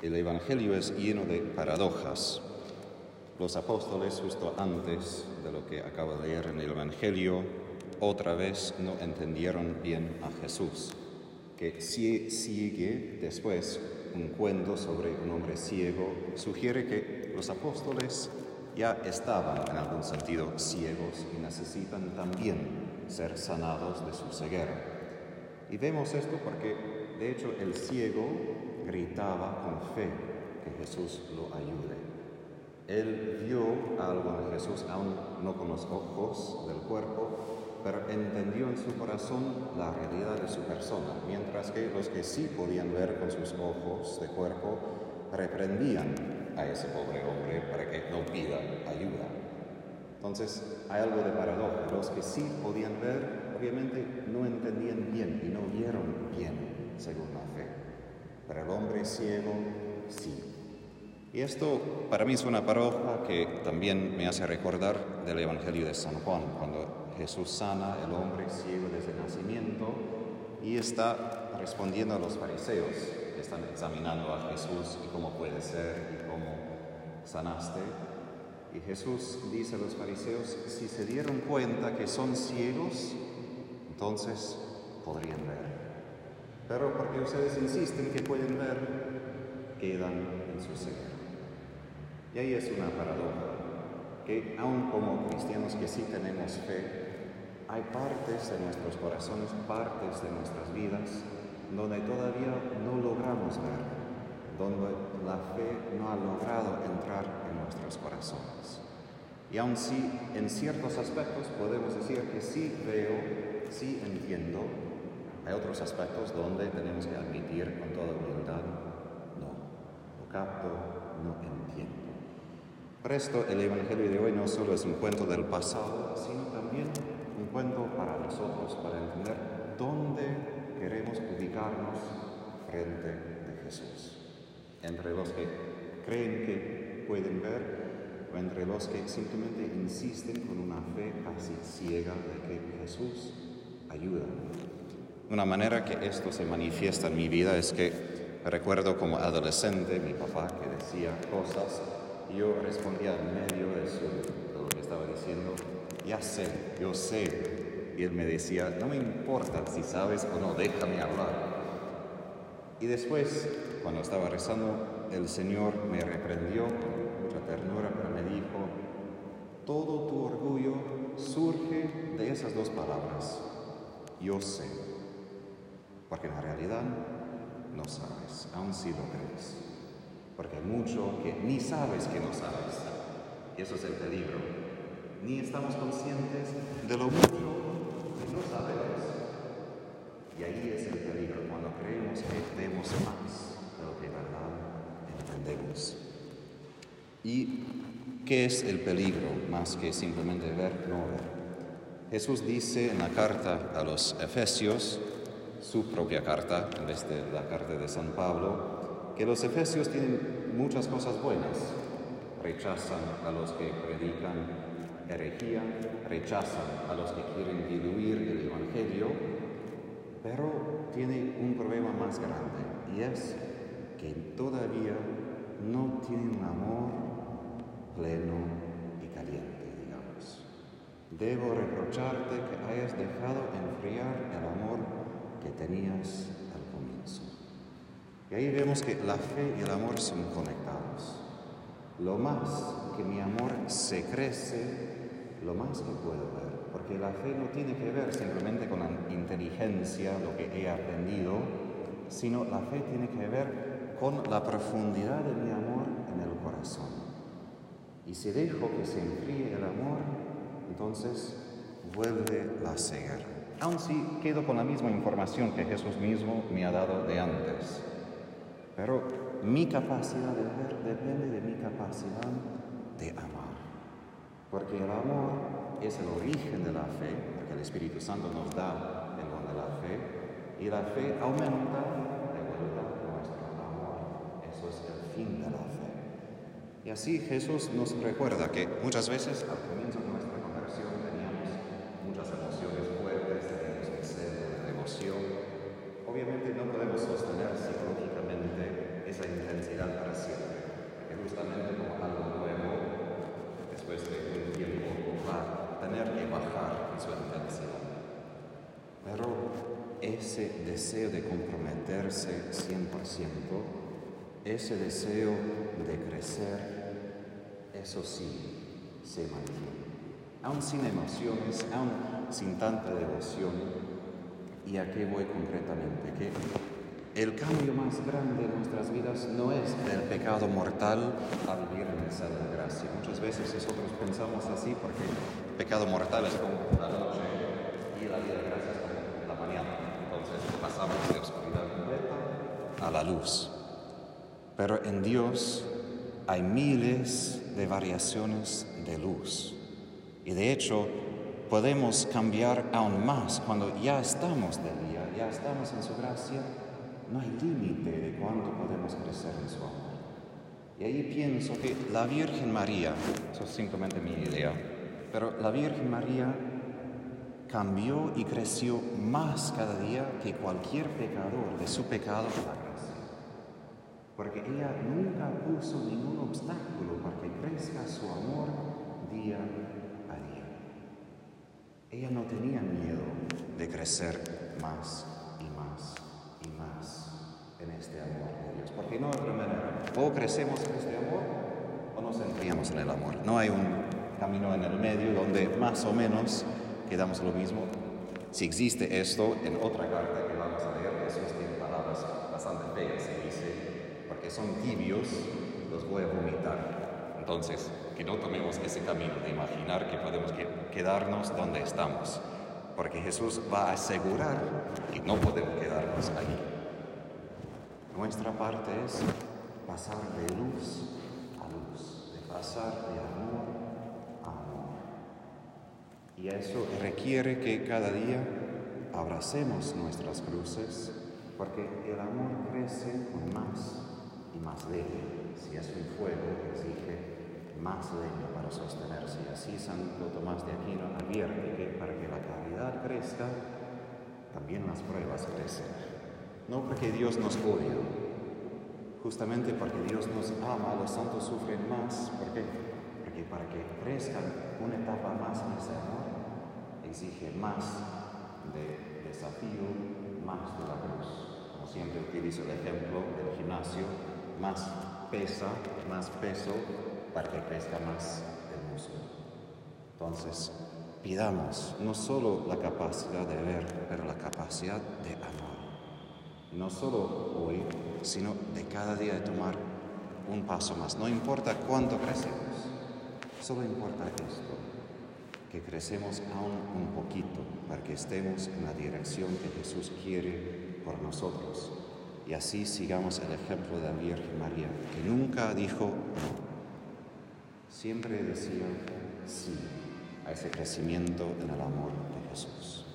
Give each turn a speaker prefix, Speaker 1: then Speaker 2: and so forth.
Speaker 1: El Evangelio es lleno de paradojas. Los apóstoles, justo antes de lo que acabo de leer en el Evangelio, otra vez no entendieron bien a Jesús, que sigue después un cuento sobre un hombre ciego, sugiere que los apóstoles ya estaban en algún sentido ciegos y necesitan también ser sanados de su ceguera. Y vemos esto porque, de hecho, el ciego gritaba con fe que Jesús lo ayude. Él vio algo en Jesús, aún no con los ojos del cuerpo, pero entendió en su corazón la realidad de su persona, mientras que los que sí podían ver con sus ojos de cuerpo reprendían a ese pobre hombre para que no pida ayuda. Entonces hay algo de paradoja. Los que sí podían ver, obviamente no entendían bien y no vieron bien según la fe. Pero el hombre ciego sí. Y esto para mí es una paradoja que también me hace recordar del Evangelio de San Juan, cuando Jesús sana al hombre ciego desde el nacimiento y está respondiendo a los fariseos que están examinando a Jesús y cómo puede ser y cómo sanaste. Y Jesús dice a los fariseos, si se dieron cuenta que son ciegos, entonces podrían ver. Pero porque ustedes insisten que pueden ver, quedan en su ceguera. Y ahí es una paradoja, que aun como cristianos que sí tenemos fe, hay partes de nuestros corazones, partes de nuestras vidas, donde todavía no logramos ver, donde la fe no ha logrado entrar en nuestros corazones. Y aun si en ciertos aspectos podemos decir que sí veo, sí entiendo, hay otros aspectos donde tenemos que admitir con toda humildad, no, lo capto, no entiendo. Por esto el Evangelio de hoy no solo es un cuento del pasado, sino también un cuento para nosotros, para entender dónde queremos ubicarnos frente de Jesús. Entre los que creen que pueden ver o entre los que simplemente insisten con una fe casi ciega de que Jesús ayuda. Una manera que esto se manifiesta en mi vida es que recuerdo como adolescente mi papá que decía cosas y yo respondía en medio de, de lo que estaba diciendo, ya sé, yo sé. Y él me decía, no me importa si sabes o no, déjame hablar. Y después, cuando estaba rezando, el Señor me reprendió con mucha ternura, pero me dijo, todo tu orgullo surge de esas dos palabras, yo sé porque en realidad no sabes, aun si lo crees. Porque hay mucho que ni sabes que no sabes. Y eso es el peligro. Ni estamos conscientes de lo mucho que no sabemos. Y ahí es el peligro, cuando creemos que vemos más de lo que en verdad entendemos. ¿Y qué es el peligro más que simplemente ver, no ver? Jesús dice en la carta a los Efesios, su propia carta, en la carta de San Pablo, que los efesios tienen muchas cosas buenas. Rechazan a los que predican herejía, rechazan a los que quieren diluir el Evangelio, pero tiene un problema más grande y es que todavía no tienen un amor pleno y caliente, digamos. Debo reprocharte que hayas dejado enfriar el amor que tenías al comienzo. Y ahí vemos que la fe y el amor son conectados. Lo más que mi amor se crece, lo más que puedo ver, porque la fe no tiene que ver simplemente con la inteligencia, lo que he aprendido, sino la fe tiene que ver con la profundidad de mi amor en el corazón. Y si dejo que se enfríe el amor, entonces vuelve la ceguera aun si quedo con la misma información que Jesús mismo me ha dado de antes. Pero mi capacidad de ver depende de mi capacidad de amar. Porque el amor es el origen de la fe, porque el Espíritu Santo nos da el don de la fe, y la fe aumenta de vuelta nuestro amor. Eso es el fin de la fe. Y así Jesús nos recuerda que muchas veces al comienzo de nuestra conversión teníamos muchas emociones Obviamente no podemos sostener psicológicamente esa intensidad para siempre. Porque justamente como algo nuevo, después de un tiempo, va a tener que bajar su intensidad. Pero ese deseo de comprometerse 100%, ese deseo de crecer, eso sí se mantiene. Aún sin emociones, aún sin tanta devoción. ¿Y a qué voy concretamente? Que el cambio más grande en nuestras vidas no es del pecado mortal a en el de la gracia. Muchas veces nosotros pensamos así porque el pecado mortal es como la noche y la vida de gracia es como la mañana. Entonces pasamos de oscuridad completa a la luz. Pero en Dios hay miles de variaciones de luz. Y de hecho, podemos cambiar aún más cuando ya estamos de día, ya estamos en su gracia no hay límite de cuánto podemos crecer en su amor. Y ahí pienso que la Virgen María, eso es simplemente mi idea, pero la Virgen María cambió y creció más cada día que cualquier pecador de su pecado a la gracia. Porque ella nunca puso ningún obstáculo para que crezca su amor día a día. Ella no tenía miedo de crecer más en este amor de Dios. Porque no hay otra manera. O crecemos en este amor o nos enfriamos en el amor. No hay un camino en el medio donde más o menos quedamos lo mismo. Si existe esto en otra carta que vamos a leer, Jesús tiene palabras bastante feas y dice, porque son tibios, los voy a vomitar. Entonces, que no tomemos ese camino de imaginar que podemos quedarnos donde estamos, porque Jesús va a asegurar que no podemos quedarnos ahí. Nuestra parte es pasar de luz a luz, de pasar de amor a amor. Y eso requiere que cada día abracemos nuestras cruces, porque el amor crece con más y más leña. Si es un fuego, exige más leña para sostenerse. Y así Santo Tomás de Aquino advierte que para que la caridad crezca, también las pruebas crecen. No porque Dios nos odia, justamente porque Dios nos ama, los santos sufren más. ¿Por qué? Porque para que crezcan una etapa más en ese amor, exige más de desafío, más de la cruz. Como siempre utilizo el ejemplo del gimnasio, más pesa, más peso para que crezca más el músculo. Entonces, pidamos no solo la capacidad de ver, pero la capacidad de amar no solo hoy, sino de cada día de tomar un paso más. No importa cuánto crecemos, solo importa esto, que crecemos aún un poquito para que estemos en la dirección que Jesús quiere por nosotros. Y así sigamos el ejemplo de la Virgen María, que nunca dijo no. Siempre decía sí a ese crecimiento en el amor de Jesús.